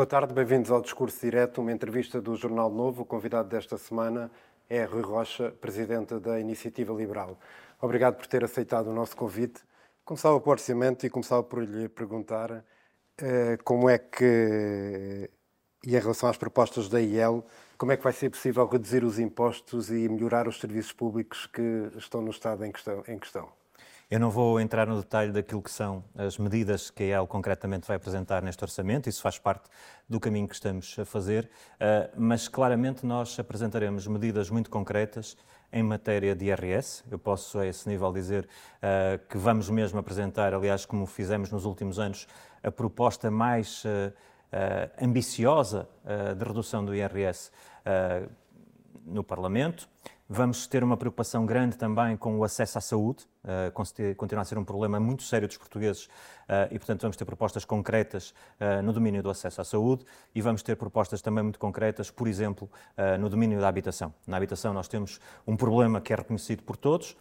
Boa tarde, bem-vindos ao Discurso Direto, uma entrevista do Jornal Novo. O convidado desta semana é Rui Rocha, presidente da Iniciativa Liberal. Obrigado por ter aceitado o nosso convite. Começava por orçamento e começava por lhe perguntar eh, como é que, e em relação às propostas da IEL, como é que vai ser possível reduzir os impostos e melhorar os serviços públicos que estão no Estado em questão? Em questão? Eu não vou entrar no detalhe daquilo que são as medidas que a EL concretamente vai apresentar neste orçamento, isso faz parte do caminho que estamos a fazer, eh, mas claramente nós apresentaremos medidas muito concretas em matéria de IRS. Eu posso a esse nível dizer uh, que vamos mesmo apresentar, aliás, como fizemos nos últimos anos, a proposta mais uh, ambiciosa de redução do IRS no Parlamento. Vamos ter uma preocupação grande também com o acesso à saúde, uh, continua a ser um problema muito sério dos portugueses uh, e, portanto, vamos ter propostas concretas uh, no domínio do acesso à saúde e vamos ter propostas também muito concretas, por exemplo, no domínio da habitação. Na habitação nós temos um problema que é reconhecido por todos,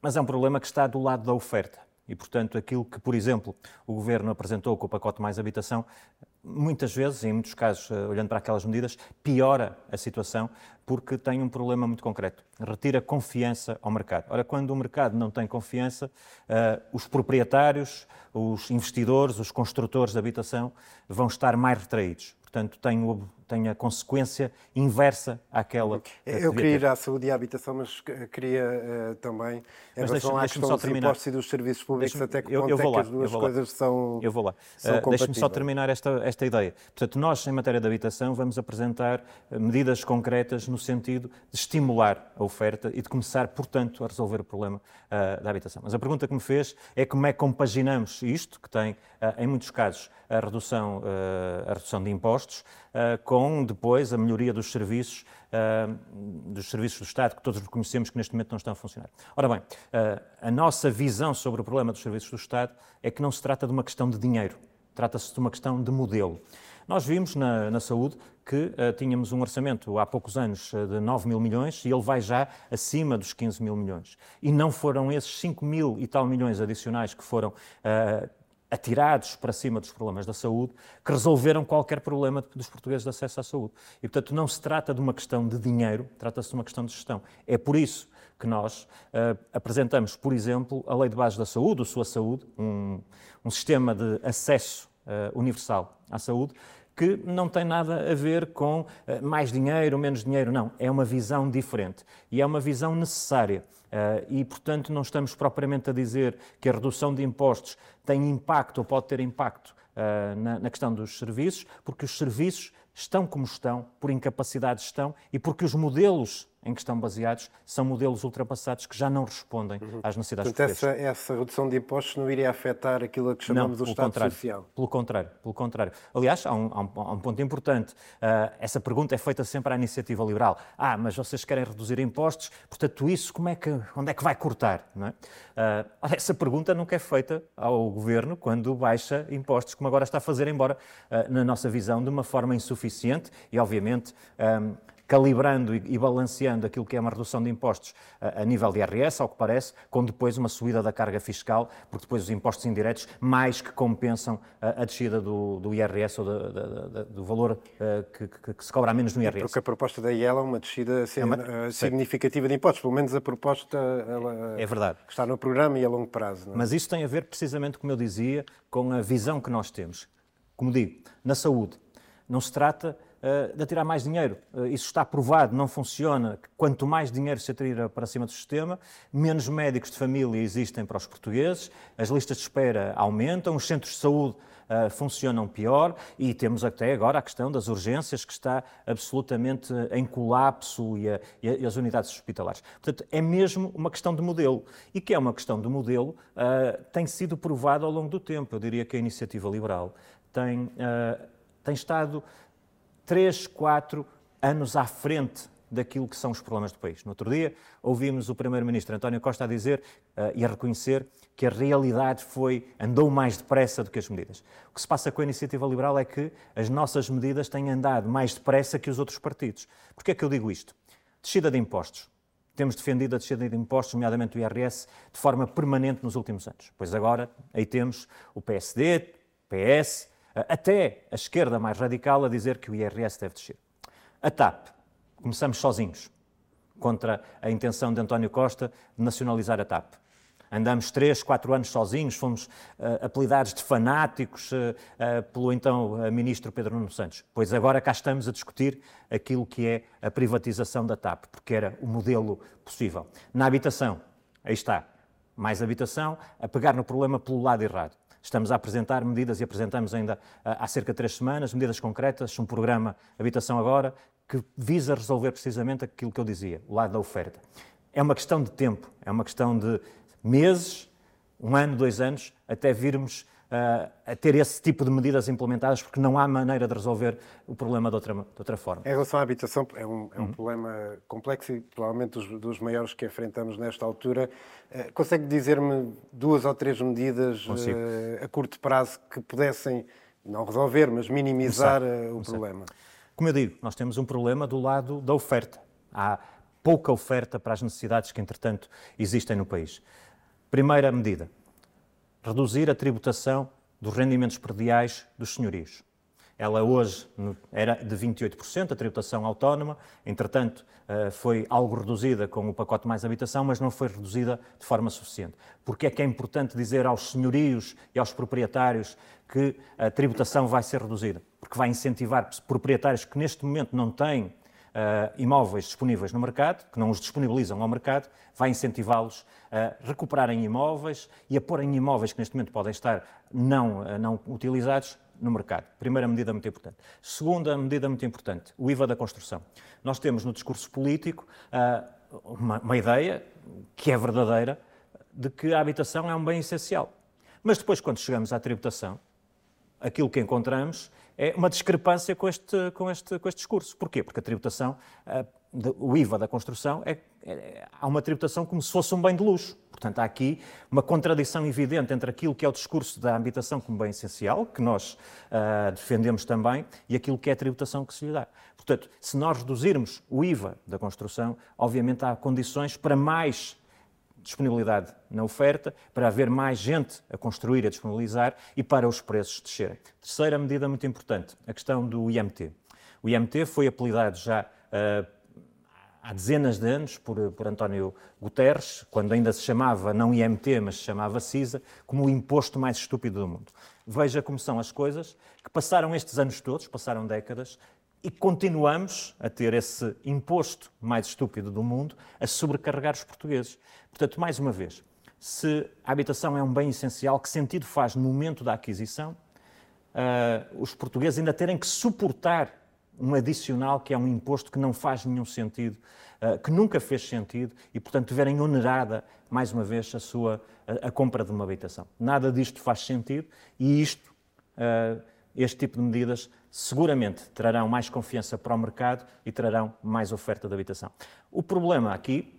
mas é um problema que está do lado da oferta. E, portanto, aquilo que, por exemplo, o Governo apresentou com o pacote mais habitação, muitas vezes, em muitos casos, eh, olhando para aquelas medidas, piora a situação porque tem um problema muito concreto. Retira confiança ao mercado. Ora, quando o mercado não tem confiança, uh, os proprietários, os investidores, os construtores de habitação vão estar mais retraídos. Portanto, tem o, tem a consequência inversa àquela. Eu queria ir à saúde e à habitação, mas queria uh, também, em mas relação à questão dos terminar. impostos e dos serviços públicos, até que eu, eu vou é lá, as duas coisas são Eu vou lá. Uh, Deixe-me só terminar esta, esta ideia. Portanto, nós, em matéria de habitação, vamos apresentar eh, medidas concretas no sentido de estimular a oferta e de começar, portanto, a resolver o problema uh, da habitação. Mas a pergunta que me fez é como é que compaginamos isto, que tem, em muitos casos, a redução, a redução de impostos, com com depois a melhoria dos serviços, uh, dos serviços do Estado, que todos reconhecemos que neste momento não estão a funcionar. Ora bem, uh, a nossa visão sobre o problema dos serviços do Estado é que não se trata de uma questão de dinheiro, trata-se de uma questão de modelo. Nós vimos na, na saúde que uh, tínhamos um orçamento há poucos anos de 9 mil milhões e ele vai já acima dos 15 mil milhões. E não foram esses 5 mil e tal milhões adicionais que foram uh, atirados para cima dos problemas da saúde, que resolveram qualquer problema dos portugueses de acesso à saúde. E, portanto, não se trata de uma questão de dinheiro, trata-se de uma questão de gestão. É por isso que nós uh, apresentamos, por exemplo, a Lei de Base da Saúde, a Sua Saúde, um, um sistema de acesso uh, universal à saúde, que não tem nada a ver com uh, mais dinheiro, menos dinheiro, não. É uma visão diferente e é uma visão necessária. Uh, e, portanto, não estamos propriamente a dizer que a redução de impostos tem impacto ou pode ter impacto na, na, questão dos serviços, porque os serviços estão como estão, por incapacidade estão e porque os modelos em que estão baseados são modelos ultrapassados que já não respondem uhum. às necessidades Portanto, essa, essa, redução de impostos não iria afetar aquilo a que chamamos não, do Estado contrário, Social? Pelo contrário, pelo contrário. Aliás, há um, há um, há um ponto importante. Uh, essa pergunta é feita sempre à iniciativa liberal. Ah, mas vocês querem reduzir impostos, portanto isso como é que, onde é que vai cortar? Não é? uh, essa pergunta nunca é feita ao Governo quando baixa impostos, como agora está a fazer, embora, uh, na nossa visão, de uma forma insuficiente e, obviamente, um, calibrando e, balanceando aquilo que é uma redução de impostos a, nível de IRS, ao que parece, com depois uma subida da carga fiscal, porque depois os impostos indiretos mais que compensam a, descida do, do IRS ou da, da, da, do valor uh, que, que, que, se cobra menos no IRS. Porque a proposta da IEL é uma descida é uma... uh, significativa de impostos, pelo menos a proposta ela, é verdade. está no programa e a longo prazo. É? Mas isso tem a ver precisamente, como eu dizia, com a visão que nós temos. Como digo, na saúde, não se trata eh, de atirar mais dinheiro. Eh, isso está provado, não funciona. Quanto mais dinheiro se atira para cima do sistema, menos médicos de família existem para os portugueses, as listas de espera aumentam, os centros de saúde Uh, funcionam pior e temos até agora a questão das urgências que está absolutamente em colapso e, a, e as unidades hospitalares. Portanto, é mesmo uma questão de modelo e que é uma questão de modelo uh, tem sido provado ao longo do tempo. Eu diria que a iniciativa liberal tem, uh, tem estado três, quatro anos à frente daquilo que são os problemas do país. No outro dia, ouvimos o Primeiro-Ministro António Costa a dizer uh, e a reconhecer que a realidade foi, andou mais depressa do que as medidas. O que se passa com a Iniciativa Liberal é que as nossas medidas têm andado mais depressa que os outros partidos. Porquê é que eu digo isto? Descida de impostos. Temos defendido a descida de impostos, nomeadamente o IRS, de forma permanente nos últimos anos. Pois agora, aí temos o PSD, PS, até a esquerda mais radical a dizer que o IRS deve descer. A TAP, começamos sozinhos, contra a intenção de António Costa de nacionalizar a TAP. Andamos três, quatro anos sozinhos, fomos uh, apelidados de fanáticos uh, uh, pelo então ministro Pedro Nuno Santos. Pois agora cá estamos a discutir aquilo que é a privatização da TAP, porque era o modelo possível. Na habitação, aí está, mais habitação, a pegar no problema pelo lado errado. Estamos a apresentar medidas e apresentamos ainda há cerca de três semanas, medidas concretas, um programa Habitação Agora, que visa resolver precisamente aquilo que eu dizia, o lado da oferta. É uma questão de tempo, é uma questão de meses, um ano, dois anos, até virmos uh, a ter esse tipo de medidas implementadas, porque não há maneira de resolver o problema de outra, de outra forma. Em relação à habitação, é um, é um uhum. problema complexo e provavelmente dos, dos, maiores que enfrentamos nesta altura. Uh, consegue dizer-me duas ou três medidas uh, a curto prazo que pudessem, não resolver, mas minimizar o problema? Como eu digo, nós temos um problema do lado da oferta. Há pouca oferta para as necessidades que, entretanto, existem no país. Primeira medida: reduzir a tributação dos rendimentos perdiais dos senhorios. Ela hoje era de 28%, a tributação autónoma, entretanto, eh, foi algo reduzida com o pacote mais habitação, mas não foi reduzida de forma suficiente. Porque é que é importante dizer aos senhorios e aos proprietários que a tributação vai ser reduzida? Porque vai incentivar proprietários que neste momento não têm imóveis disponíveis no mercado, que não os disponibilizam ao mercado, vai incentivá-los a recuperarem imóveis e a porem imóveis que neste momento podem estar não, uh, não utilizados no mercado. Primeira medida muito importante. Segunda medida muito importante, o IVA da construção. Nós temos no discurso político uh, uma, uma ideia, que é verdadeira, de que a habitação é um bem essencial. Mas depois, quando chegamos à tributação, aquilo que encontramos é uma discrepância com este, com este, com este discurso. Porquê? Porque a tributação, o IVA da construção, é, é, há uma tributação como se fosse um bem de luxo. Portanto, há aqui uma contradição evidente entre aquilo que é o discurso da habitação como bem essencial, que nós uh, defendemos também, e aquilo que é a tributação que se lhe dá. Portanto, se nós reduzirmos o IVA da construção, obviamente há condições para mais disponibilidade na oferta, para haver mais gente a construir e a disponibilizar e para os preços descerem. Terceira medida muito importante, a questão do IMT. O IMT foi apelidado já uh, há dezenas de anos por, por António Guterres, quando ainda se chamava não IMT, mas se chamava CISA, como o imposto mais estúpido do mundo. Veja como são as coisas, que passaram estes anos todos, passaram décadas, e continuamos a ter esse imposto mais estúpido do mundo a sobrecarregar os portugueses. Portanto, mais uma vez, se a habitação é um bem essencial, que sentido faz no momento da aquisição uh, os portugueses ainda terem que suportar um adicional que é um imposto que não faz nenhum sentido, uh, que nunca fez sentido e, portanto, verem onerada, mais uma vez, a, sua, a, a compra de uma habitação. Nada disto faz sentido e isto, uh, este tipo de medidas, seguramente trarão mais confiança para o mercado e trarão mais oferta de habitação. O problema aqui,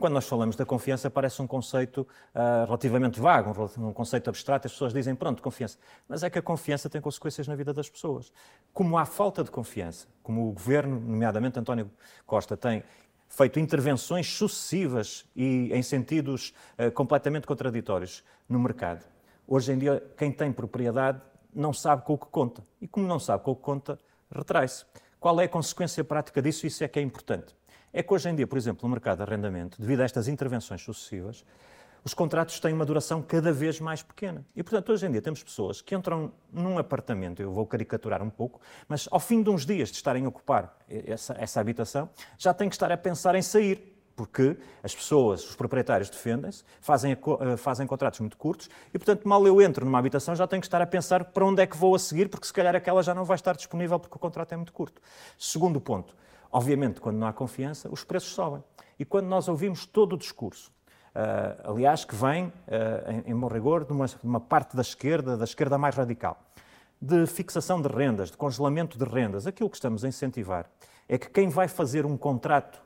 quando nós falamos da confiança, parece um conceito uh, relativamente vago, um, conceito abstrato. As pessoas dizem, pronto, confiança. Mas é que a confiança tem consequências na vida das pessoas. Como há falta de confiança, como o governo, nomeadamente António Costa, tem feito intervenções sucessivas e em sentidos uh, completamente contraditórios no mercado. Hoje em dia, quem tem propriedade não sabe com o que conta. E como não sabe com o que conta, retrai-se. Qual é a consequência prática disso? Isso é que é importante. É que hoje em dia, por exemplo, no mercado de arrendamento, devido a estas intervenções sucessivas, os contratos têm uma duração cada vez mais pequena. E, portanto, hoje em dia temos pessoas que entram num apartamento, eu vou caricaturar um pouco, mas ao fim de uns dias de estarem a ocupar essa, essa habitação, já têm que estar a pensar em sair porque as pessoas, os proprietários defendem-se, fazem, eh, fazem contratos muito curtos e, portanto, mal eu entro numa habitação já tenho que estar a pensar para onde é que vou a seguir, porque se calhar aquela já não vai estar disponível porque o contrato é muito curto. Segundo ponto, obviamente, quando não há confiança, os preços sobem. E quando nós ouvimos todo o discurso, uh, aliás, que vem, uh, em, em bom rigor, de uma, de uma parte da esquerda, da esquerda mais radical, de fixação de rendas, de congelamento de rendas, aquilo que estamos a incentivar é que quem vai fazer um contrato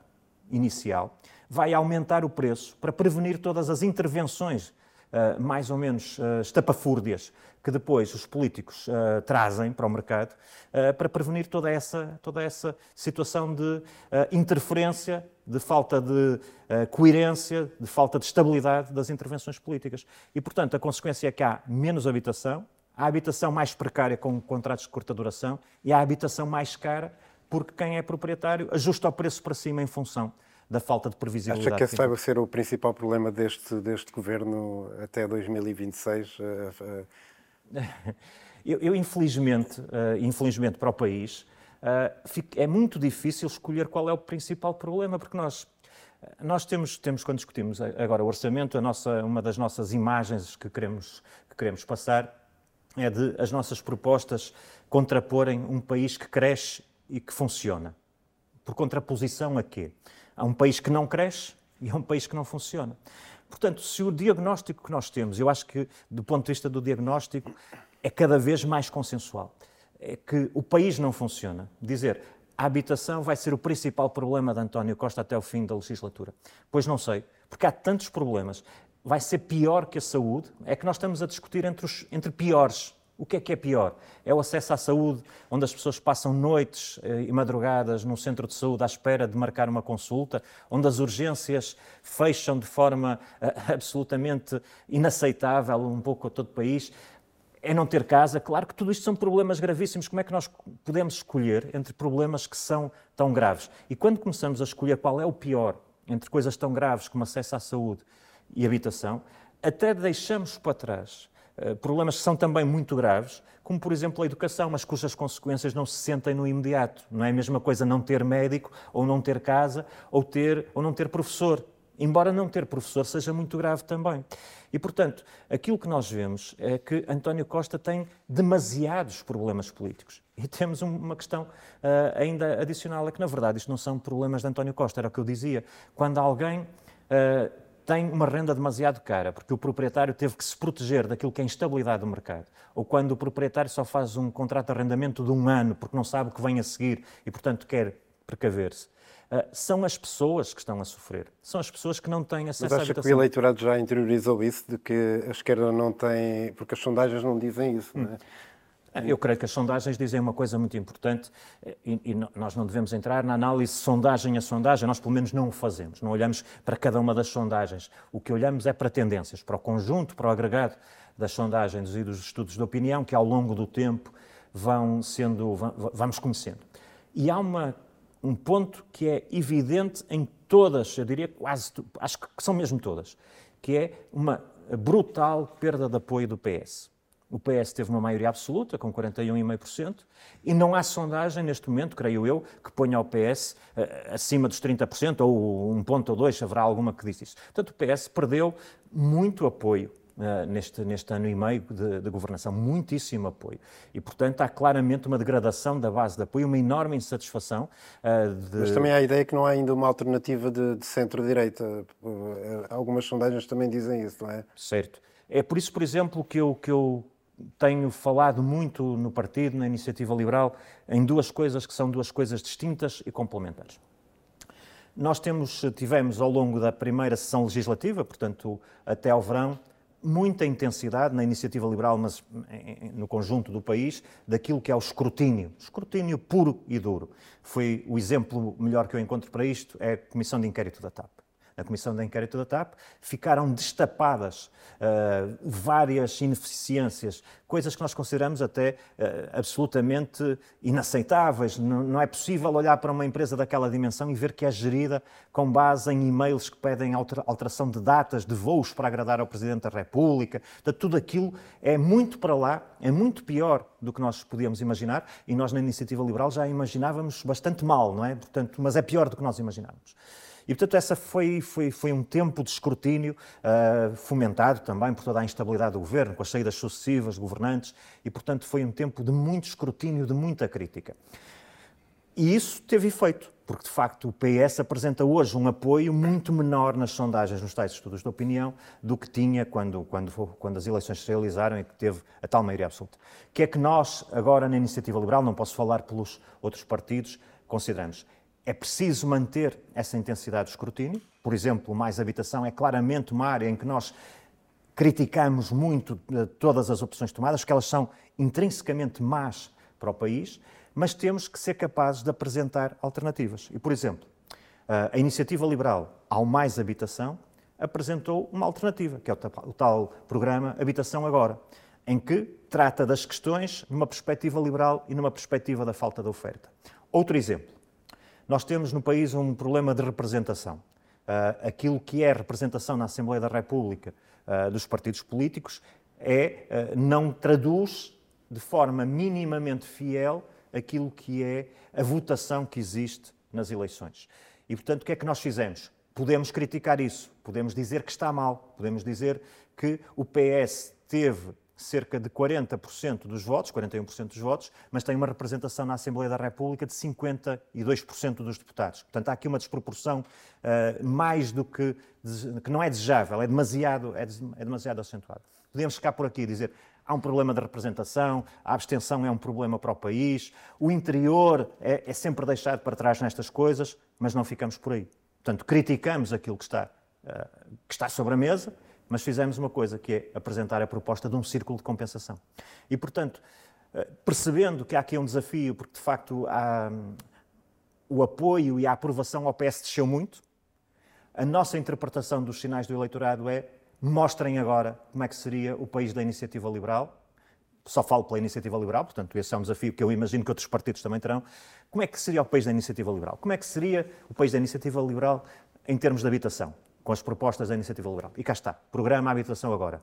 inicial, vai aumentar o preço para prevenir todas as intervenções uh, mais ou menos uh, estapafúrdias que depois os políticos uh, trazem para o mercado para prevenir toda essa, toda essa situação de interferência, de falta de coerência, de falta de estabilidade das intervenções políticas. E, portanto, a consequência é que há menos habitação, Há habitação mais precária com contratos de curta duração e há habitação mais cara porque quem é proprietário ajusta o preço para cima em função da falta de previsibilidade. Acha que esse vai ser o principal problema deste, deste governo até 2026? Eu, eu infelizmente, uh, infelizmente para o país, uh, é muito difícil escolher qual é o principal problema, porque nós nós temos, temos, quando discutimos agora o orçamento, a nossa, uma das nossas imagens que queremos, que queremos passar é de as nossas propostas contraporem um país que cresce e que funciona. Por contraposição a quê? Há um país que não cresce e há um país que não funciona. Portanto, se o diagnóstico que nós temos, eu acho que, do ponto de vista do diagnóstico, é cada vez mais consensual. É que o país não funciona. Dizer a habitação vai ser o principal problema de António Costa até o fim da legislatura. Pois não sei, porque há tantos problemas. Vai ser pior que a saúde? É que nós estamos a discutir entre, os, entre piores. O que é que é pior? É o acesso à saúde, onde as pessoas passam noites eh, e madrugadas num centro de saúde à espera de marcar uma consulta, onde as urgências fecham de forma eh, absolutamente inaceitável um pouco a todo o país é não ter casa. Claro que tudo isto são problemas gravíssimos. Como é que nós podemos escolher entre problemas que são tão graves? E quando começamos a escolher qual é o pior entre coisas tão graves como acesso à saúde e habitação, até deixamos para trás problemas que são também muito graves, como por exemplo a educação, mas cujas consequências não se sentem no imediato. Não é a mesma coisa não ter médico, ou não ter casa, ou, ter, ou não ter professor embora não ter professor seja muito grave também. E, portanto, aquilo que nós vemos é que António Costa tem demasiados problemas políticos. E temos uma questão uh, ainda adicional, é que, na verdade, isto não são problemas de António Costa, era o que eu dizia. Quando alguém uh, tem uma renda demasiado cara, porque o proprietário teve que se proteger daquilo que é a instabilidade do mercado, ou quando o proprietário só faz um contrato de arrendamento de um ano porque não sabe o que vem a seguir e, portanto, quer precaver-se ah, são as pessoas que estão a sofrer. São as pessoas que não têm acesso Mas à habitação. Acha que o eleitorado já interiorizou isso, de que a esquerda não tem... Porque as sondagens não dizem isso, hum. não é? Ah, eu creio que as sondagens dizem uma coisa muito importante e, e, nós não devemos entrar na análise sondagem a sondagem, nós pelo menos não o fazemos, não olhamos para cada uma das sondagens. O que olhamos é para tendências, para o conjunto, para o agregado das sondagens e dos estudos de opinião que ao longo do tempo vão sendo, vamos conhecendo. E há uma um ponto que é evidente em todas, eu diria quase, acho que são mesmo todas, que é uma brutal perda de apoio do PS. O PS teve uma maioria absoluta, com 41,5%, e não há sondagem neste momento, creio eu, que ponha o PS uh, eh, acima dos 30%, ou um ponto ou dois, haverá alguma que diz isso. Portanto, o PS perdeu muito apoio uh, neste, neste ano e meio de, de, governação, muitíssimo apoio. E, portanto, há claramente uma degradação da base de apoio, uma enorme insatisfação. Uh, de... Mas também há a ideia que não há ainda uma alternativa de, de centro-direita. Algumas sondagens também dizem isso, não é? Certo. É por isso, por exemplo, que eu, que eu tenho falado muito no partido, na iniciativa liberal, em duas coisas que são duas coisas distintas e complementares. Nós temos, tivemos ao longo da primeira sessão legislativa, portanto até ao verão, muita intensidade na iniciativa liberal, mas no conjunto do país, daquilo que é o escrutínio, escrutínio puro e duro. Foi o exemplo melhor que eu encontro para isto é a Comissão de Inquérito da TAP na Comissão de Inquérito da TAP, ficaram destapadas uh, várias ineficiências, coisas que nós consideramos até uh, absolutamente inaceitáveis. Não, não, é possível olhar para uma empresa daquela dimensão e ver que é gerida com base em e-mails que pedem alteração de datas de voos para agradar ao Presidente da República. Portanto, tudo aquilo é muito para lá, é muito pior do que nós podíamos imaginar e nós na Iniciativa Liberal já imaginávamos bastante mal, não é? Portanto, mas é pior do que nós imaginávamos. E, portanto, essa foi, foi, foi um tempo de escrutínio uh, fomentado também por toda a instabilidade do governo, com as saídas sucessivas de governantes, e, portanto, foi um tempo de muito escrutínio, de muita crítica. E isso teve efeito, porque de facto o PS apresenta hoje um apoio muito menor nas sondagens, nos tais estudos de opinião, do que tinha quando, quando, quando as eleições se realizaram e que teve a tal maioria absoluta. O que é que nós, agora na Iniciativa Liberal, não posso falar pelos outros partidos, consideramos? É preciso manter essa intensidade de escrutínio. Por exemplo, mais habitação é claramente uma área em que nós criticamos muito eh, todas as opções tomadas, porque elas são intrinsecamente más para o país, mas temos que ser capazes de apresentar alternativas. E, por exemplo, eh, a iniciativa liberal ao Mais Habitação apresentou uma alternativa, que é o tal programa Habitação Agora, em que trata das questões numa perspectiva liberal e numa perspectiva da falta de oferta. Outro exemplo. Nós temos no país um problema de representação. Uh, aquilo que é representação na Assembleia da República uh, dos partidos políticos é, uh, não traduz de forma minimamente fiel aquilo que é a votação que existe nas eleições. E, portanto, o que é que nós fizemos? Podemos criticar isso, podemos dizer que está mal, podemos dizer que o PS teve cerca de 40% dos votos, 41% dos votos, mas tem uma representação na Assembleia da República de 52% dos deputados. Portanto, há aqui uma desproporção uh, mais do que, que não é desejável, é demasiado, é, é demasiado acentuado. Podemos ficar por aqui e dizer há um problema de representação, a abstenção é um problema para o país, o interior é, é sempre deixado para trás nestas coisas, mas não ficamos por aí. Portanto, criticamos aquilo que está, uh, que está sobre a mesa, mas fizemos uma coisa, que é apresentar a proposta de um círculo de compensação. E, portanto, uh, percebendo que há aqui um desafio, porque de facto há, um, o apoio e a aprovação ao PS desceu muito, a nossa interpretação dos sinais do eleitorado é mostrem agora como é que seria o país da iniciativa liberal. Só falo pela iniciativa liberal, portanto, esse é um desafio que eu imagino que outros partidos também terão. Como é que seria o país da iniciativa liberal? Como é que seria o país da iniciativa liberal em termos de habitação, com as propostas da iniciativa liberal? E cá está, programa Habitação Agora.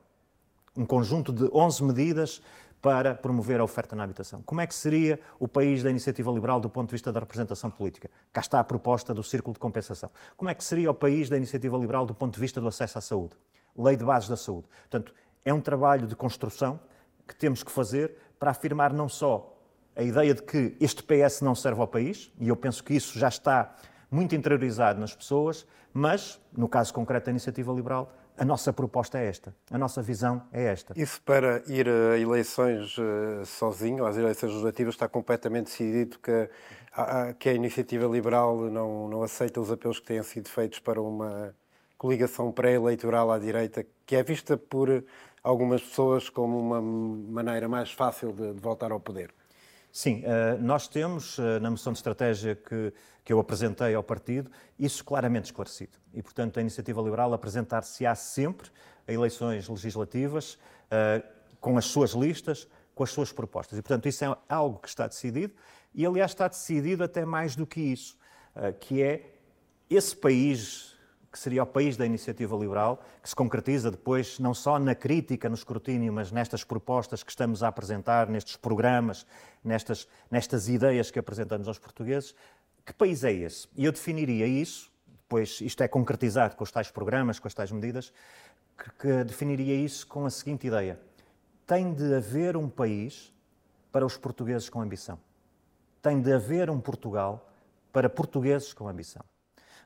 Um conjunto de 11 medidas para promover a oferta na habitação. Como é que seria o país da iniciativa liberal do ponto de vista da representação política? Cá está a proposta do círculo de compensação. Como é que seria o país da iniciativa liberal do ponto de vista do acesso à saúde? Lei de Bases da Saúde. Portanto, é um trabalho de construção que temos que fazer para afirmar não só a ideia de que este PS não serve ao país, e eu penso que isso já está muito interiorizado nas pessoas, mas, no caso concreto da Iniciativa Liberal, a nossa proposta é esta, a nossa visão é esta. Isso para ir a eleições uh, sozinho, às eleições legislativas, está completamente decidido que a, que a Iniciativa Liberal não, não aceita os apelos que têm sido feitos para uma coligação pré-eleitoral à direita, que é vista por algumas pessoas como uma maneira mais fácil de, de voltar ao poder. Sim, eh, nós temos eh, na moção de estratégia que, que eu apresentei ao partido isso claramente esclarecido. E, portanto, a Iniciativa Liberal apresentar-se-á sempre a eleições legislativas eh, com as suas listas, com as suas propostas. E, portanto, isso é algo que está decidido e, aliás, está decidido até mais do que isso, que é esse país que seria o país da iniciativa liberal, que se concretiza depois não só na crítica, no escrutínio, mas nestas propostas que estamos a apresentar, nestes programas, nestas, nestas ideias que apresentamos aos portugueses. Que país é esse? E eu definiria isso, depois isto é concretizado com os tais programas, com as tais medidas, que, que definiria isso com a seguinte ideia: tem de haver um país para os portugueses com ambição. Tem de haver um Portugal para portugueses com ambição.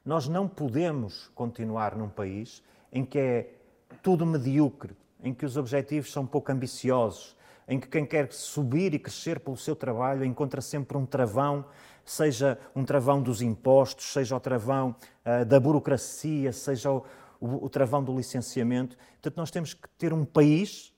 Nós não podemos continuar num país em que é tudo medíocre, em que os objetivos são pouco ambiciosos, em que quem quer subir e crescer pelo seu trabalho encontra sempre um travão, seja um travão dos impostos, seja o travão uh, da burocracia, seja o, o, o travão do licenciamento. Portanto, nós temos que ter um país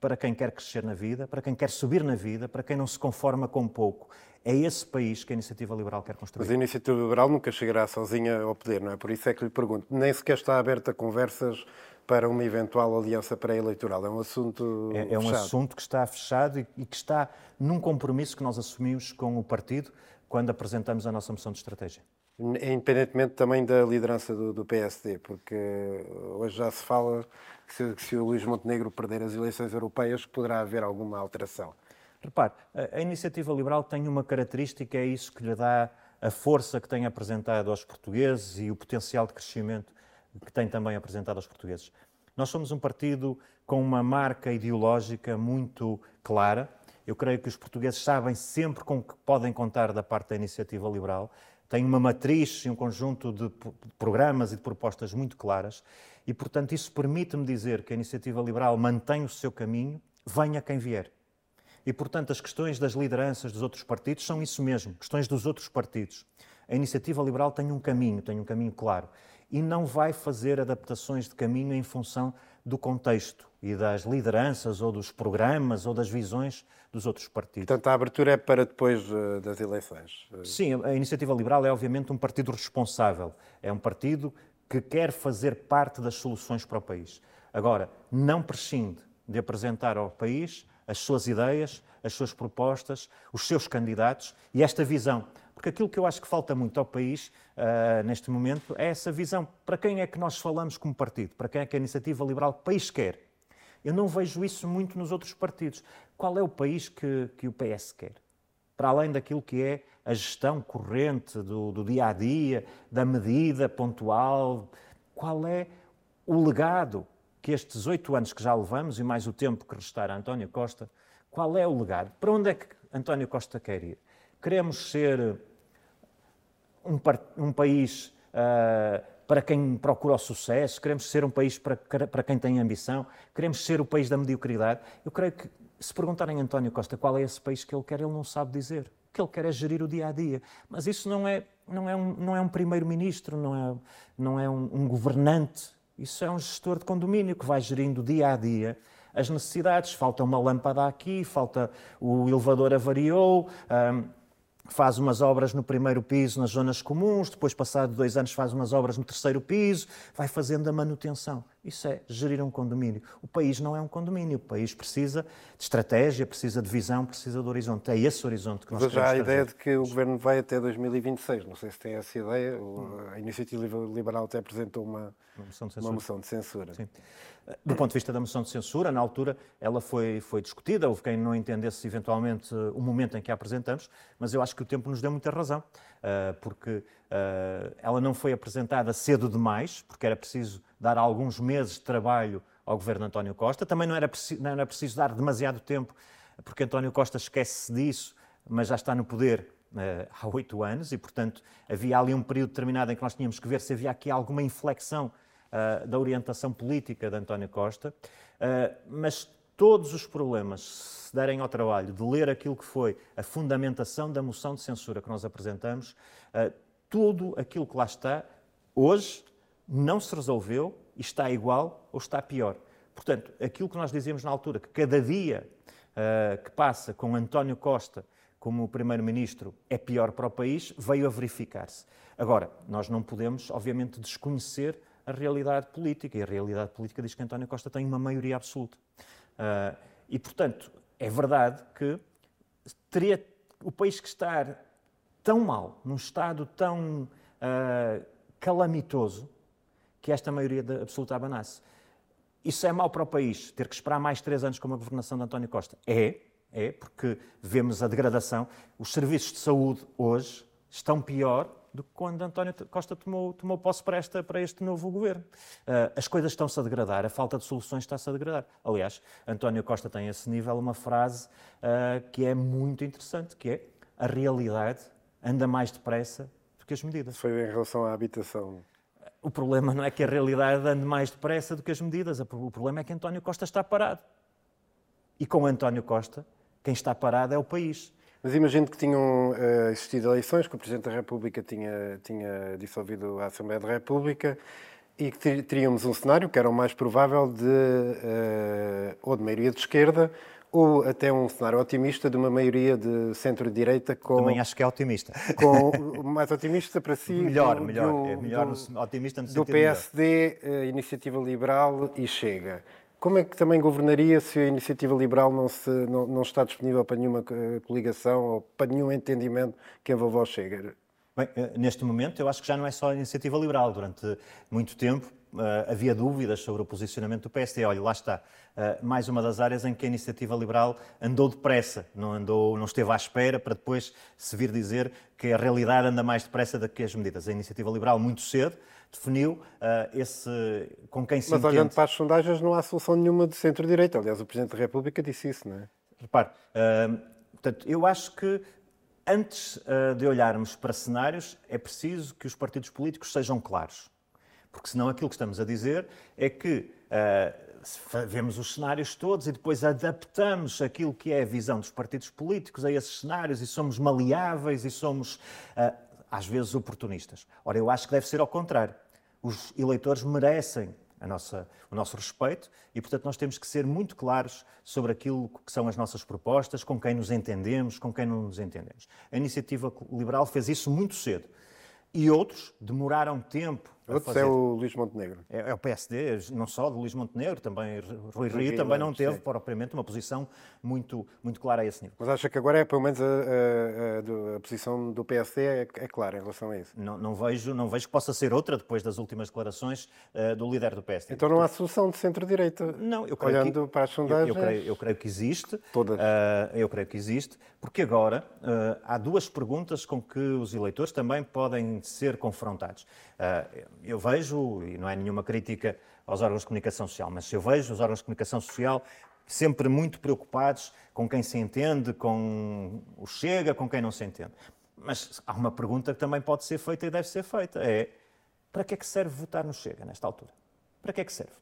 para quem quer crescer na vida, para quem quer subir na vida, para quem não se conforma com pouco. É esse país que a Iniciativa Liberal quer construir. Mas a Iniciativa Liberal nunca chegará sozinha ao poder, não é? Por isso é que lhe pergunto. Nem sequer está aberta a conversas para uma eventual aliança pré-eleitoral. É um assunto É, é um assunto que está fechado e, que está num compromisso que nós assumimos com o partido quando apresentamos a nossa moção de estratégia. Independentemente também da liderança do, do PSD, porque hoje já se fala que se, que se o Luís Montenegro perder as eleições europeias, poderá haver alguma alteração. Repare, a, iniciativa liberal tem uma característica, é isso que lhe dá a força que tem apresentado aos portugueses e o potencial de crescimento que tem também apresentado aos portugueses. Nós somos um partido com uma marca ideológica muito clara. Eu creio que os portugueses sabem sempre com que podem contar da parte da iniciativa liberal. Tem uma matriz e um conjunto de programas e de propostas muito claras e, portanto, isso permite-me dizer que a iniciativa liberal mantém o seu caminho, venha quem vier. E, portanto, as questões das lideranças dos outros partidos são isso mesmo, questões dos outros partidos. A iniciativa liberal tem um caminho, tem um caminho claro. E não vai fazer adaptações de caminho em função do contexto e das lideranças ou dos programas ou das visões dos outros partidos. Portanto, a abertura é para depois eh, das eleições. Sim, a Iniciativa Liberal é obviamente um partido responsável. É um partido que quer fazer parte das soluções para o país. Agora, não prescinde de apresentar ao país as suas ideias, as suas propostas, os seus candidatos e esta visão. Porque aquilo que eu acho que falta muito ao país uh, neste momento é essa visão. Para quem é que nós falamos como partido? Para quem é que a iniciativa liberal o país quer? Eu não vejo isso muito nos outros partidos. Qual é o país que, que o PS quer? Para além daquilo que é a gestão corrente do, do dia a dia, da medida pontual, qual é o legado que estes oito anos que já levamos e mais o tempo que restar a António Costa, qual é o legado? Para onde é que António Costa quer ir? Queremos ser um, um país uh, para quem procura o sucesso, queremos ser um país para, para quem tem ambição, queremos ser o país da mediocridade. Eu creio que, se perguntarem a António Costa qual é esse país que ele quer, ele não sabe dizer. O que ele quer é gerir o dia a dia. Mas isso não é, não é um, não é um primeiro-ministro, não é, não é um, um governante. Isso é um gestor de condomínio que vai gerindo dia a dia as necessidades. Falta uma lâmpada aqui, falta o elevador avariou, um, faz umas obras no primeiro piso nas zonas comuns, depois, passado dois anos, faz umas obras no terceiro piso, vai fazendo a manutenção. Isso é gerir um condomínio. O país não é um condomínio, o país precisa de estratégia, precisa de visão, precisa de horizonte. É esse horizonte que nós Mas já há a ideia de que o Governo vai até 2026, não sei se tem essa ideia, a Iniciativa Liberal até apresentou uma, uma moção de censura. Uma moção de censura. Sim. Do ponto de vista da moção de censura, na altura ela foi, foi discutida, houve quem não entendesse eventualmente o momento em que a apresentamos, mas eu acho que o tempo nos deu muita razão, eh, porque eh, ela não foi apresentada cedo demais, porque era preciso dar alguns meses de trabalho ao governo António Costa, também não era, preciso, não era preciso dar demasiado tempo, porque António Costa esquece disso, mas já está no poder eh, há oito anos e, portanto, havia ali um período determinado em que nós tínhamos que ver se havia aqui alguma inflexão uh, da orientação política de António Costa, uh, mas todos os problemas, se derem ao trabalho de ler aquilo que foi a fundamentação da moção de censura que nós apresentamos, uh, tudo aquilo que lá está, hoje não se resolveu e está igual ou está pior. Portanto, aquilo que nós dizíamos na altura, que cada dia uh, que passa com António Costa como Primeiro-Ministro é pior para o país, veio a verificar-se. Agora, nós não podemos, obviamente, desconhecer a realidade política. E a realidade política diz que António Costa tem uma maioria absoluta. Uh, e, portanto, é verdade que teria o país que estar tão mal, num estado tão uh, calamitoso, que esta maioria absoluta abanasse. Isso é mau para o país, ter que esperar mais três anos com a governação de António Costa? É, é, porque vemos a degradação. Os serviços de saúde hoje estão pior do que quando António Costa tomou, tomou posse para, esta, para este novo governo. Uh, as coisas estão-se a degradar, a falta de soluções está-se a degradar. Aliás, António Costa tem a esse nível uma frase uh, que é muito interessante, que é a realidade anda mais depressa do que as medidas. Foi em relação à habitação. O problema não é que a realidade ande mais depressa do que as medidas, o problema é que António Costa está parado. E com António Costa, quem está parado é o país. Mas imagino que tinham uh, existido eleições, que o Presidente da República tinha, tinha dissolvido a Assembleia da República e que teríamos um cenário que era o mais provável de uh, ou de maioria de esquerda ou até um cenário otimista de uma maioria de centro-direita com... Também acho que é otimista. Com, mais otimista para si... melhor, do, melhor. Do, é melhor no, otimista no Do PSD, uh, Iniciativa Liberal e Chega. Como é que também governaria se a iniciativa liberal não, se, não, não está disponível para nenhuma eh, coligação ou para nenhum entendimento que a vovó chega? Bem, eh, neste momento, eu acho que já não é só a iniciativa liberal. Durante muito tempo uh, havia dúvidas sobre o posicionamento do PSD. Olha, lá está, mais uma das áreas em que a iniciativa liberal andou depressa, não, andou, não esteve à espera para depois se vir dizer que a realidade anda mais depressa do que as medidas. A iniciativa liberal, muito cedo, definiu uh, esse com quem se Mas entende. olhando para as sondagens não há solução nenhuma de centro-direita. Aliás, o Presidente da República disse isso, não é? Repare, uh, portanto, eu acho que antes uh, de olharmos para cenários é preciso que os partidos políticos sejam claros. Porque senão aquilo que estamos a dizer é que vemos os cenários todos e depois adaptamos aquilo que é a visão dos partidos políticos a esses cenários e somos maleáveis e somos às vezes oportunistas. Ora, eu acho que deve ser ao contrário. Os eleitores merecem nossa, o nosso respeito e, portanto, nós temos que ser muito claros sobre aquilo que são as nossas propostas, com quem nos entendemos, com quem não nos entendemos. A iniciativa liberal fez isso muito cedo e outros demoraram tempo Outro é o Luís Montenegro. É, é, o PSD, não só do Luís Montenegro, também Rui Rio também não teve sim. propriamente uma posição muito, muito clara a esse nível. Mas acha que agora é, pelo menos, a, a, a posição do PSD é, é, clara em relação a isso? Não, não, vejo, não vejo que possa ser outra depois das últimas declarações uh, do líder do PSD. Então não há solução de centro-direita? Não, eu creio Olhando que, para as sondagens? Eu, eu, creio, eu creio que existe. Todas? Uh, eu creio que existe, porque agora uh, há duas perguntas com que os eleitores também podem ser confrontados. Eu vejo, e não é nenhuma crítica aos órgãos de comunicação social, mas eu vejo os órgãos de comunicação social sempre muito preocupados com quem se entende, com o Chega, com quem não se entende. Mas há uma pergunta que também pode ser feita e deve ser feita: é para que é que serve votar no Chega nesta altura? Para que é que serve?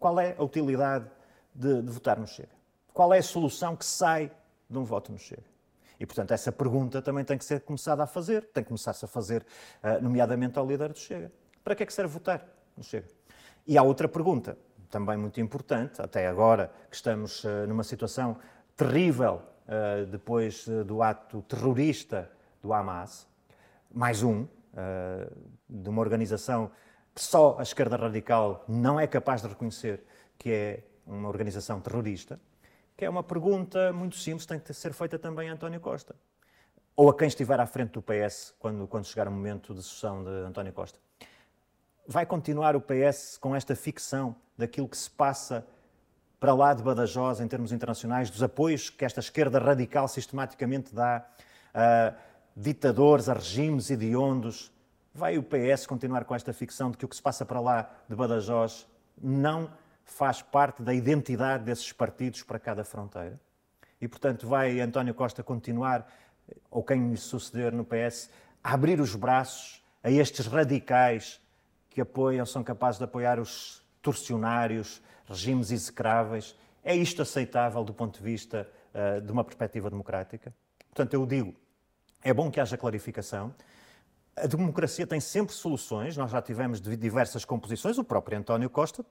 Qual é a utilidade de, de votar no Chega? Qual é a solução que sai de um voto no Chega? E, portanto, essa pergunta também tem que ser começada a fazer, tem que começar-se a fazer, uh, nomeadamente ao líder do Chega. Para que é que serve votar no Chega? E há outra pergunta, também muito importante, até agora que estamos uh, numa situação terrível uh, depois uh, do ato terrorista do Hamas, mais um, de uma organização que só a esquerda radical não é capaz de reconhecer que é uma organização terrorista, que é uma pergunta muito simples, tem que ser feita também a António Costa. Ou a quem estiver à frente do PS quando, quando chegar o momento de sucessão de António Costa. Vai continuar o PS com esta ficção daquilo que se passa para lá de Badajoz em termos internacionais, dos apoios que esta esquerda radical sistematicamente dá a ditadores, a regimes hediondos. Vai o PS continuar com esta ficção de que o que se passa para lá de Badajoz não faz parte da identidade desses partidos para cada fronteira? E, portanto, vai António Costa continuar, ou quem lhe suceder no PS, a abrir os braços a estes radicais que apoiam, são capazes de apoiar os torcionários, regimes execráveis. É isto aceitável do ponto de vista uh, de uma perspectiva democrática? Portanto, eu digo, é bom que haja clarificação. A democracia tem sempre soluções, nós já tivemos diversas composições, o próprio António Costa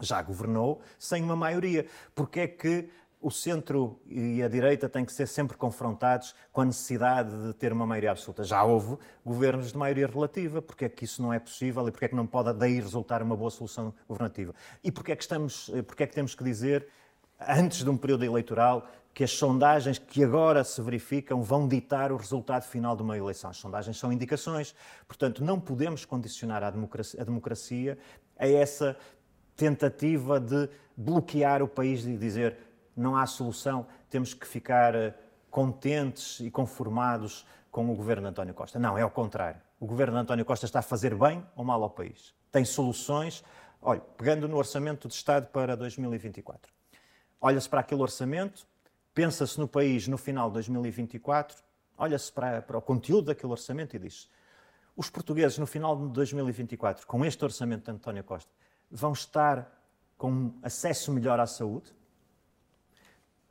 já governou sem uma maioria. Porque é que o centro e a direita têm que ser sempre confrontados com a necessidade de ter uma maioria absoluta. Já houve governos de maioria relativa, porque é que isso não é possível e porque é que não pode daí resultar uma boa solução governativa? E porque é que, estamos, porque é que temos que dizer, antes de um período eleitoral, que as sondagens que agora se verificam vão ditar o resultado final de uma eleição. As sondagens são indicações, portanto, não podemos condicionar a democracia, a democracia a essa tentativa de bloquear o país e dizer não há solução, temos que ficar eh, contentes e conformados com o governo de António Costa. Não, é ao contrário. O governo de António Costa está a fazer bem ou mal ao país. Tem soluções. Olha, pegando no orçamento de Estado para 2024. Olha-se para aquele orçamento, pensa-se no país no final de 2024, olha-se para, para o conteúdo daquele orçamento e diz: os portugueses no final de 2024, com este orçamento de António Costa, vão estar com acesso melhor à saúde,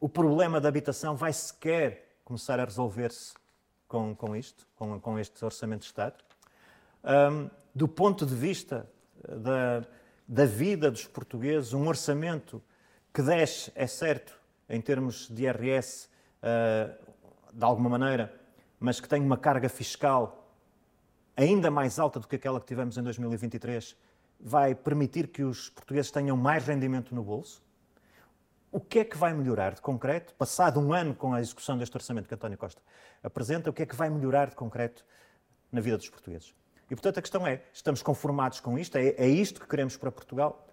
o problema da habitação vai sequer começar a resolver-se com, com isto, com, com este Orçamento de Estado. Um, do ponto de vista da, da vida dos portugueses, um orçamento que desce, é certo, em termos de IRS, uh, de alguma maneira, mas que tem uma carga fiscal ainda mais alta do que aquela que tivemos em 2023, vai permitir que os portugueses tenham mais rendimento no bolso. O que é que vai melhorar de concreto, passado um ano com a execução deste orçamento que António Costa apresenta, o que é que vai melhorar de concreto na vida dos portugueses? E, portanto, a questão é: estamos conformados com isto? É, é isto que queremos para Portugal?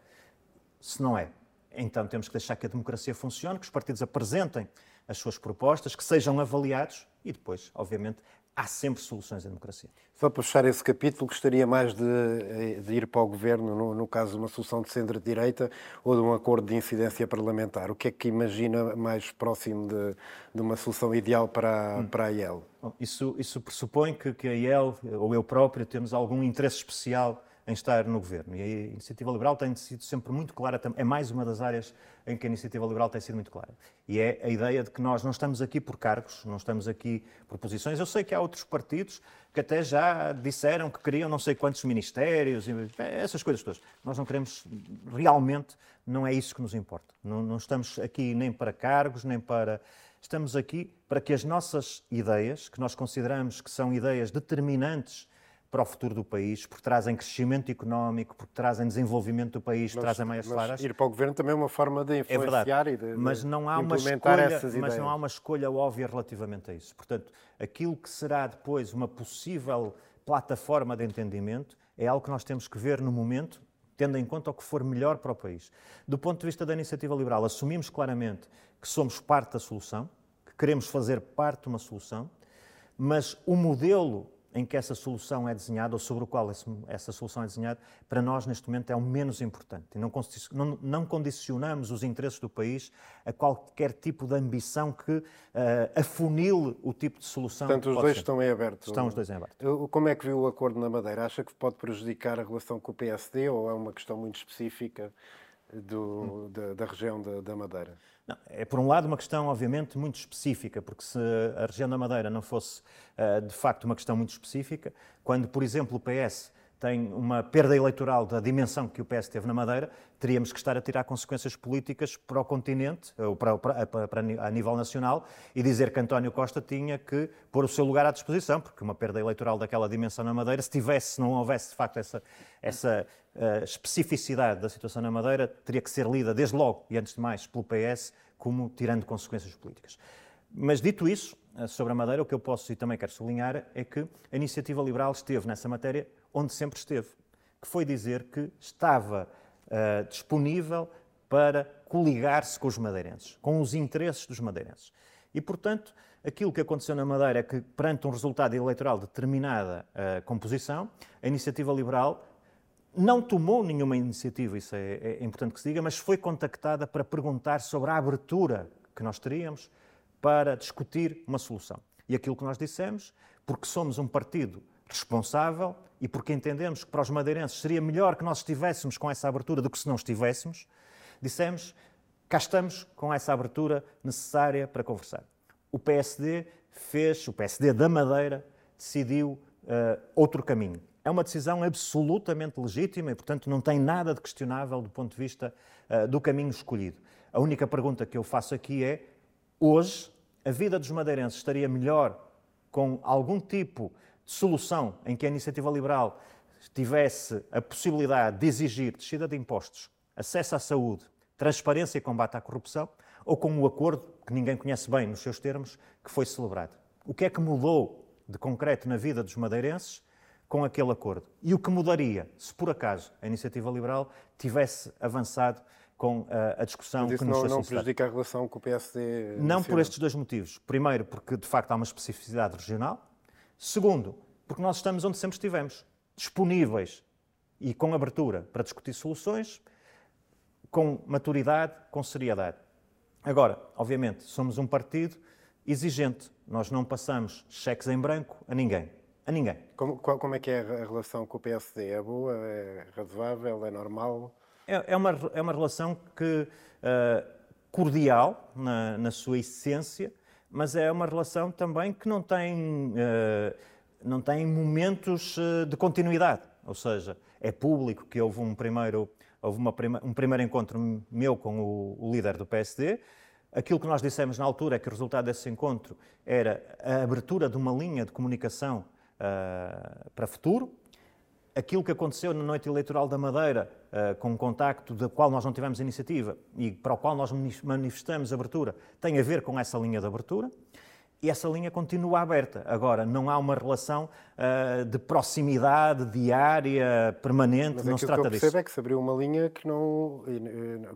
Se não é, então temos que deixar que a democracia funcione, que os partidos apresentem as suas propostas, que sejam avaliados e depois, obviamente, há sempre soluções em democracia. Só para fechar esse capítulo, gostaria mais de, de ir para o Governo, no, no, caso de uma solução de centro-direita ou de um acordo de incidência parlamentar. O que é que imagina mais próximo de, de uma solução ideal para, hum. para a IEL? Isso, isso pressupõe que, que a IEL, ou eu próprio, temos algum interesse especial em estar no governo. E a iniciativa liberal tem sido sempre muito clara, é mais uma das áreas em que a iniciativa liberal tem sido muito clara. E é a ideia de que nós não estamos aqui por cargos, não estamos aqui por posições. Eu sei que há outros partidos que até já disseram que queriam não sei quantos ministérios, essas coisas todas. Nós não queremos, realmente, não é isso que nos importa. Não, não estamos aqui nem para cargos, nem para. Estamos aqui para que as nossas ideias, que nós consideramos que são ideias determinantes para o futuro do país, porque trazem crescimento económico, porque trazem desenvolvimento do país, mas, trazem meias claras. Ir para o governo também é uma forma de influenciar é e de, mas não há uma escolha, Mas não há uma escolha óbvia relativamente a isso. Portanto, aquilo que será depois uma possível plataforma de entendimento é algo que nós temos que ver no momento, tendo em conta o que for melhor para o país. Do ponto de vista da iniciativa liberal, assumimos claramente que somos parte da solução, que queremos fazer parte de uma solução, mas o modelo em que essa solução é desenhada, ou sobre o qual essa solução é desenhada, para nós neste momento é o menos importante. Não, não condicionamos os interesses do país a qualquer tipo de ambição que uh, afunile o tipo de solução. Portanto, os dois ser. estão em aberto. Estão os dois em aberto. Como é que viu o acordo na Madeira? Acha que pode prejudicar a relação com o PSD ou é uma questão muito específica do, da, da, região da, da Madeira? Não, é, por um lado, uma questão, obviamente, muito específica, porque se a região da Madeira não fosse, uh, de facto, uma questão muito específica, quando, por exemplo, o PS tem uma perda eleitoral da dimensão que o PS teve na Madeira, teríamos que estar a tirar consequências políticas para o continente, ou para, para, para, a nível nacional, e dizer que António Costa tinha que pôr o seu lugar à disposição, porque uma perda eleitoral daquela dimensão na Madeira, se tivesse, se não houvesse de facto essa, essa uh, especificidade da situação na Madeira, teria que ser lida desde logo e antes de mais pelo PS como tirando consequências políticas. Mas dito isso, uh, sobre a Madeira, o que eu posso e também quero sublinhar é que a iniciativa liberal esteve nessa matéria onde sempre esteve, que foi dizer que estava uh, disponível para coligar-se com os madeirenses, com os interesses dos madeirenses. E, portanto, aquilo que aconteceu na Madeira é que, perante um resultado eleitoral de determinada uh, composição, a iniciativa liberal não tomou nenhuma iniciativa, isso é, é, importante que se diga, mas foi contactada para perguntar sobre a abertura que nós teríamos para discutir uma solução. E aquilo que nós dissemos, porque somos um partido responsável e porque entendemos que para os madeirenses seria melhor que nós estivéssemos com essa abertura do que se não estivéssemos, dissemos cá estamos com essa abertura necessária para conversar. O PSD fez, o PSD da Madeira decidiu uh, outro caminho. É uma decisão absolutamente legítima e, portanto, não tem nada de questionável do ponto de vista uh, do caminho escolhido. A única pergunta que eu faço aqui é: hoje, a vida dos madeirenses estaria melhor com algum tipo solução em que a iniciativa liberal tivesse a possibilidade de exigir descida de impostos, acesso à saúde, transparência e combate à corrupção, ou com o acordo, que ninguém conhece bem nos seus termos, que foi celebrado. O que é que mudou de concreto na vida dos madeirenses com aquele acordo? E o que mudaria se, por acaso, a iniciativa liberal tivesse avançado com a, a discussão que nos não, não prejudica a relação com o PSD? Não por estes dois motivos. Primeiro, porque de facto há uma especificidade regional, Segundo, porque nós estamos onde sempre estivemos, disponíveis e com abertura para discutir soluções, com maturidade, com seriedade. Agora, obviamente, somos um partido exigente. Nós não passamos cheques em branco a ninguém. A ninguém. Como, como é que é a relação com o PSD? É boa? É razoável? É normal? É, é uma, é uma relação que, uh, cordial na, na sua essência, mas é uma relação também que não tem, uh, não tem momentos uh, de continuidade. Ou seja, é público que houve um primeiro, houve uma prima, um primeiro encontro meu com o, o líder do PSD. Aquilo que nós dissemos na altura é que o resultado desse encontro era a abertura de uma linha de comunicação uh, para futuro, aquilo que aconteceu na noite eleitoral da Madeira, uh, com um contacto da qual nós não tivemos iniciativa e para o qual nós manifestamos abertura, tem a ver com essa linha de abertura e essa linha continua aberta. Agora, não há uma relação uh, de proximidade diária, permanente, Mas não se trata disso. Mas que eu percebo é que se abriu uma linha que não,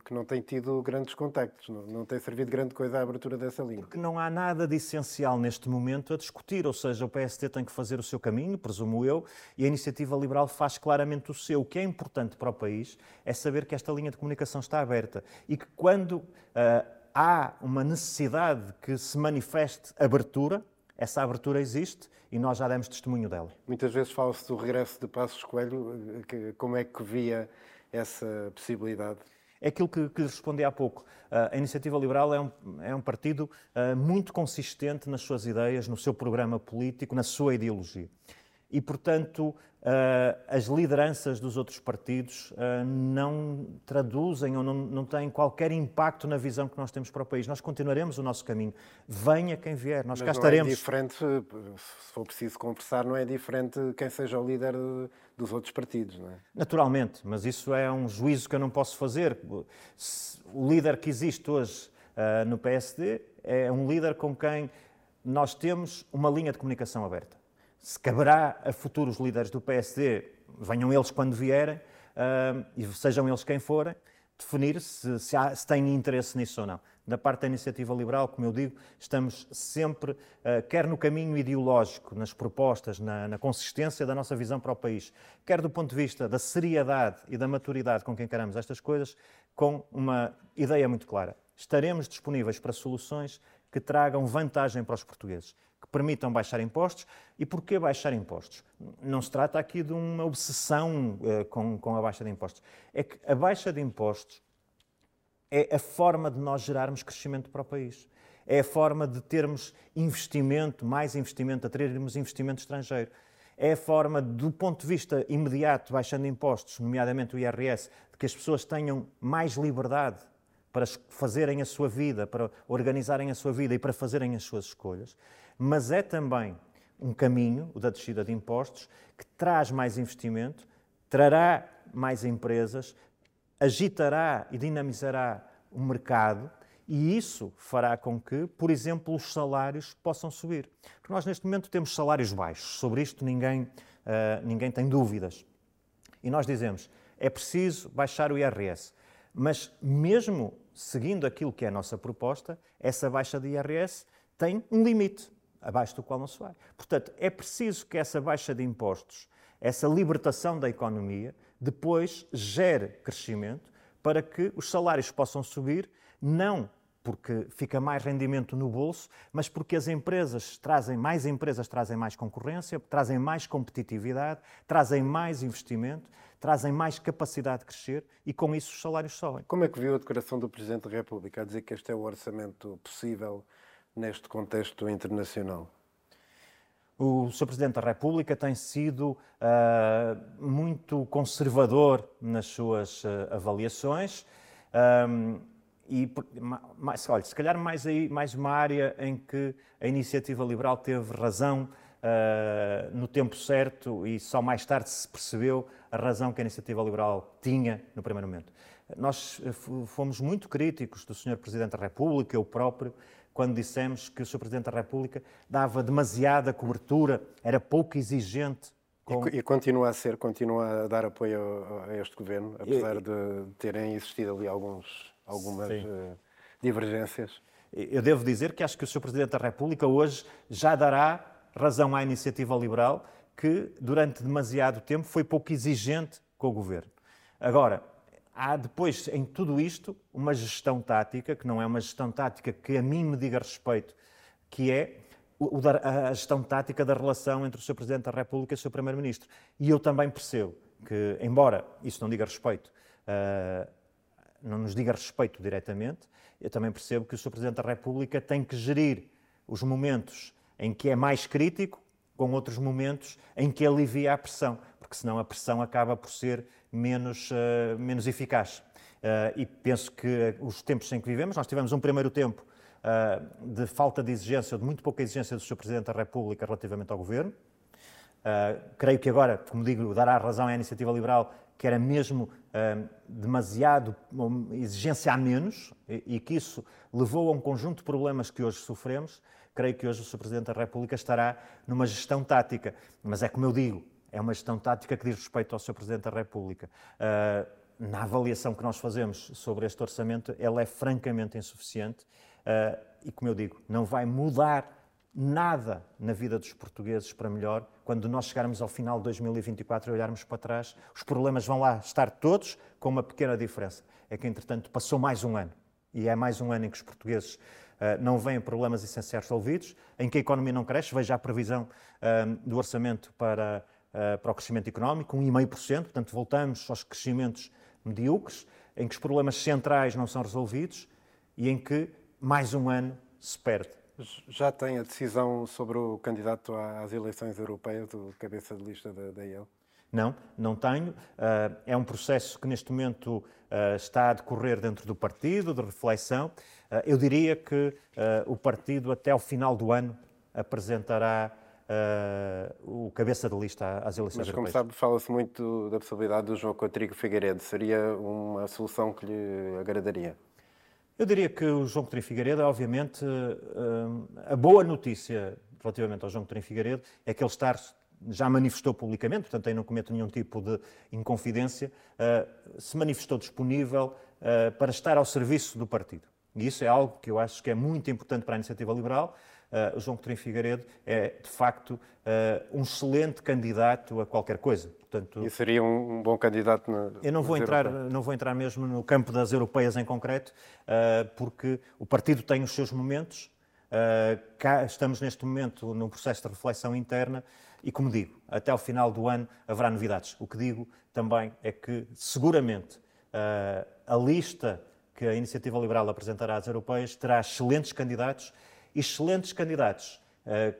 que não tem tido grandes contactos, não, não tem servido grande coisa à abertura dessa linha. Porque não há nada de essencial neste momento a discutir, ou seja, o PST tem que fazer o seu caminho, presumo eu, e a Iniciativa Liberal faz claramente o seu. O que é importante para o país é saber que esta linha de comunicação está aberta e que quando... Uh, há uma necessidade que se manifeste abertura, essa abertura existe e nós já demos testemunho dela. Muitas vezes fala-se do regresso de Passos Coelho. Como é que via essa possibilidade? É aquilo que, que lhe respondi há pouco. A Iniciativa Liberal é um, é um partido uh, muito consistente nas suas ideias, no seu programa político, na sua ideologia. e, portanto, as lideranças dos outros partidos uh, não traduzem ou não, não têm qualquer impacto na visão que nós temos para o país. Nós continuaremos o nosso caminho. Venha quem vier, nós Mas cá estaremos. É diferente, se for preciso conversar, não é diferente quem seja o líder dos outros partidos, não é? Naturalmente, mas isso é um juízo que eu não posso fazer. O líder que existe hoje uh, no PSD é um líder com quem nós temos uma linha de comunicação aberta se caberá a futuros líderes do PSD, venham eles quando vierem, uh, e sejam eles quem forem, definir se, se, há, se têm interesse nisso ou não. Da parte da iniciativa liberal, como eu digo, estamos sempre, uh, quer no caminho ideológico, nas propostas, na, na, consistência da nossa visão para o país, quer do ponto de vista da seriedade e da maturidade com que encaramos estas coisas, com uma ideia muito clara. Estaremos disponíveis para soluções que tragam vantagem para os portugueses que permitam baixar impostos. E porquê baixar impostos? Não se trata aqui de uma obsessão uh, com, com a baixa de impostos. É que a baixa de impostos é a forma de nós gerarmos crescimento para o país. É a forma de termos investimento, mais investimento, atrairmos investimento estrangeiro. É a forma, do ponto de vista imediato, baixando impostos, nomeadamente o IRS, de que as pessoas tenham mais liberdade para fazerem a sua vida, para organizarem a sua vida e para fazerem as suas escolhas mas é também um caminho, o da descida de impostos, que traz mais investimento, trará mais empresas, agitará e dinamizará o mercado e isso fará com que, por exemplo, os salários possam subir. Porque nós, neste momento, temos salários baixos. Sobre isto, ninguém, uh, ninguém tem dúvidas. E nós dizemos, é preciso baixar o IRS. Mas, mesmo seguindo aquilo que é a nossa proposta, essa baixa de IRS tem um limite abaixo do qual não se vai. Portanto, é preciso que essa baixa de impostos, essa libertação da economia, depois gere crescimento para que os salários possam subir, não porque fica mais rendimento no bolso, mas porque as empresas trazem mais empresas, trazem mais concorrência, trazem mais competitividade, trazem mais investimento, trazem mais capacidade de crescer e com isso os salários sobem. Como é que viu a declaração do Presidente da República a dizer que este é o orçamento possível neste contexto internacional? O Sr. Presidente da República tem sido uh, muito conservador nas suas uh, avaliações. Um, e, mais, olha, se calhar mais, aí, mais uma área em que a iniciativa liberal teve razão uh, no tempo certo e só mais tarde se percebeu a razão que a iniciativa liberal tinha no primeiro momento. Nós fomos muito críticos do Sr. Presidente da República, eu próprio, quando dissemos que o Sr. Presidente da República dava demasiada cobertura, era pouco exigente. Com... E, continua a ser, continua a dar apoio a, a este governo, apesar e, de terem existido ali alguns, algumas uh, divergências. Eu devo dizer que acho que o Sr. Presidente da República hoje já dará razão à iniciativa liberal que, durante demasiado tempo, foi pouco exigente com o governo. Agora, há depois, em tudo isto, uma gestão tática, que não é uma gestão tática que a mim me diga respeito, que é a gestão tática da relação entre o Sr. Presidente da República e o Sr. Primeiro-Ministro. E eu também percebo que, embora isso não diga respeito, uh, não nos diga respeito diretamente, eu também percebo que o Sr. Presidente da República tem que gerir os momentos em que é mais crítico com outros momentos em que alivia a pressão, porque senão a pressão acaba por ser menos, uh, menos eficaz. Uh, e penso que os tempos em que vivemos, nós tivemos um primeiro tempo uh, de falta de exigência, ou de muito pouca exigência do Sr. Presidente da República relativamente ao Governo. creio que agora, como digo, dará razão à iniciativa liberal que era mesmo demasiado exigência a menos e, e que isso levou a um conjunto de problemas que hoje sofremos. Creio que hoje o Sr. Presidente da República estará numa gestão tática. Mas é como eu digo, é uma gestão tática que diz respeito ao Sr. Presidente da República. Uh, na avaliação que nós fazemos sobre este orçamento, ela é francamente insuficiente uh, e, como eu digo, não vai mudar nada na vida dos portugueses para melhor. Quando nós chegarmos ao final de 2024 e olharmos para trás, os problemas vão lá estar todos, com uma pequena diferença. É que, entretanto, passou mais um ano. E é mais um ano em que os portugueses uh, não veem problemas essenciais resolvidos, em que a economia não cresce. Veja a previsão uh, do orçamento para uh, para o crescimento económico, 1,5%, portanto voltamos aos crescimentos medíocres, em que os problemas centrais não são resolvidos e em que mais um ano se perde. Já tem a decisão sobre o candidato às eleições europeias, o cabeça de lista da, da IEL? Não, não tenho. Uh, é um processo que neste momento uh, está a decorrer dentro do partido, de reflexão. Uh, eu diria que o partido, até ao final do ano, apresentará o cabeça de lista às eleições Mas, como sabe, fala-se muito da possibilidade do João Coutinho Figueiredo. Seria uma solução que lhe agradaria? Eu diria que o João Coutinho Figueiredo, obviamente, a boa notícia relativamente ao João Coutinho Figueiredo é que ele está já manifestou publicamente, portanto aí não cometo nenhum tipo de inconfidência, se manifestou disponível para estar ao serviço do partido. E isso é algo que eu acho que é muito importante para a iniciativa liberal. O João Coutinho Figueiredo é, de facto, um excelente candidato a qualquer coisa. Portanto, e seria um, um bom candidato na, Eu não vou, entrar, não vou entrar mesmo no campo das europeias em concreto, uh, porque o partido tem os seus momentos. Uh, cá estamos neste momento num processo de reflexão interna e, como digo, até ao final do ano haverá novidades. O que digo também é que, seguramente, uh, a lista que a Iniciativa Liberal apresentará às europeias terá excelentes candidatos, excelentes candidatos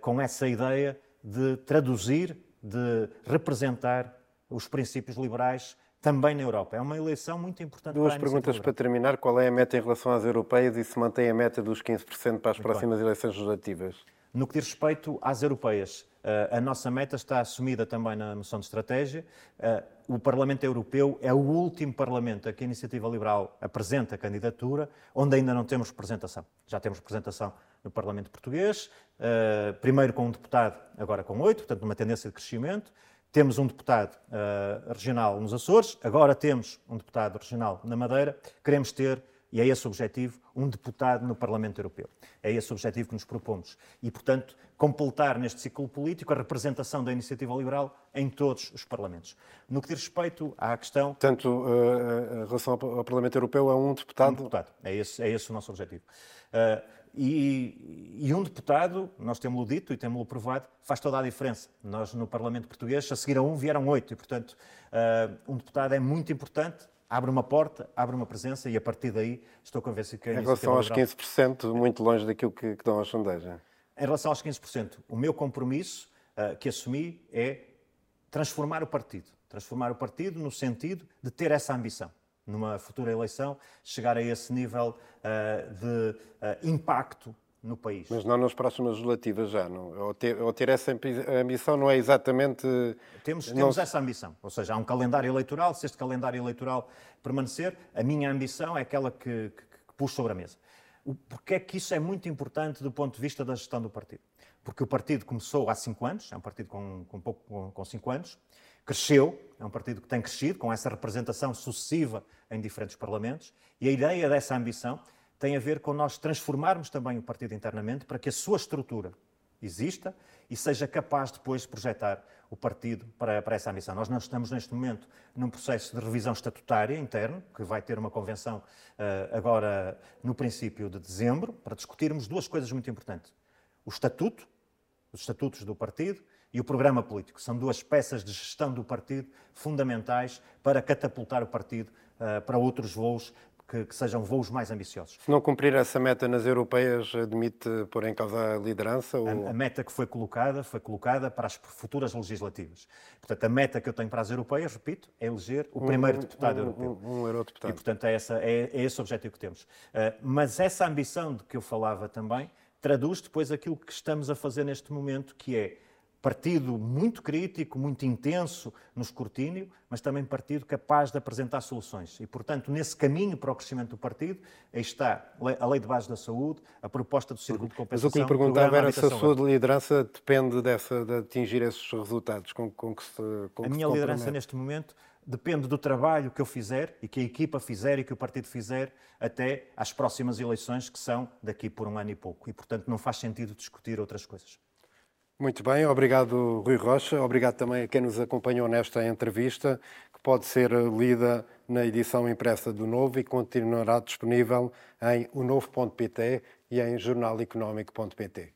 com essa ideia de traduzir, de representar os princípios liberais também na Europa. É uma eleição muito importante Duas para perguntas para terminar. Qual é a meta em relação às europeias e se mantém a meta dos 15% para as muito próximas bem. eleições legislativas? No que diz respeito às europeias, eh, a nossa meta está assumida também na moção de estratégia. Eh, o Parlamento Europeu é o último Parlamento a que a Iniciativa Liberal apresenta candidatura, onde ainda não temos representação. Já temos representação no Parlamento Português, eh, primeiro com um deputado, agora com oito, portanto, uma tendência de crescimento. Temos um deputado uh, regional nos Açores, agora temos um deputado regional na Madeira. Queremos ter, e é esse o objetivo, um deputado no Parlamento Europeu. É esse o objetivo que nos propomos. E, portanto, completar neste ciclo político a representação da iniciativa liberal em todos os Parlamentos. No que diz respeito à questão. Portanto, uh, em relação ao Parlamento Europeu, é um deputado. Um deputado. É esse, é esse o nosso objetivo. Uh, e, e, um deputado, nós temos-lo dito e temos-lo provado, faz toda a diferença. Nós, no Parlamento Português, a seguir a um, vieram oito. E, portanto, uh, um deputado é muito importante, abre uma porta, abre uma presença e, a partir daí, estou convencido que Em relação aos 15%, muito longe daquilo que, que dão à sondagem. Em relação aos 15%, o meu compromisso uh, que assumi é transformar o partido. Transformar o partido no sentido de ter essa ambição numa futura eleição, chegar a esse nível uh, de uh, impacto no país. Mas não nas próximas legislativas já, não? Ou ter, ou ter essa ambição não é exatamente... Temos, temos essa ambição, ou seja, há um calendário eleitoral, se este calendário eleitoral permanecer, a minha ambição é aquela que, que, que pus sobre a mesa. Porque é que isso é muito importante do ponto de vista da gestão do partido? Porque o partido começou há cinco anos, é um partido com, com, pouco, com, com cinco anos, cresceu, é um partido que tem crescido, com essa representação sucessiva em diferentes parlamentos, e a ideia dessa ambição tem a ver com nós transformarmos também o partido internamente para que a sua estrutura exista e seja capaz depois de projetar o partido para, para, essa ambição. Nós não estamos neste momento num processo de revisão estatutária interno, que vai ter uma convenção uh, agora no princípio de dezembro, para discutirmos duas coisas muito importantes. O estatuto, os estatutos do partido e o programa político. São duas peças de gestão do partido fundamentais para catapultar o partido uh, para outros voos que, que, sejam voos mais ambiciosos. Se não cumprir essa meta nas europeias, admite pôr em causa a liderança? Ou... A, a, meta que foi colocada foi colocada para as futuras legislativas. Portanto, a meta que eu tenho para as europeias, repito, é eleger o primeiro um, deputado um, europeu. Um, um eurodeputado. E, portanto, é, essa, é, é esse o objetivo que temos. Uh, mas essa ambição de que eu falava também traduz depois aquilo que estamos a fazer neste momento, que é partido muito crítico, muito intenso no escrutínio, mas também partido capaz de apresentar soluções. E, portanto, nesse caminho para o crescimento do partido, aí está a Lei de Base da Saúde, a proposta do Círculo de Compensação... Mas o que lhe perguntava era se a sua liderança depende dessa, de atingir esses resultados com, com que se com A minha se liderança, neste momento, depende do trabalho que eu fizer e que a equipa fizer e que o partido fizer até às próximas eleições, que são daqui por um ano e pouco. E, portanto, não faz sentido discutir outras coisas. Muito bem, obrigado Rui Rocha, obrigado também a quem nos acompanhou nesta entrevista, que pode ser lida na edição impressa do Novo e continuará disponível em onovo.pt e em jornaleconómico.pt.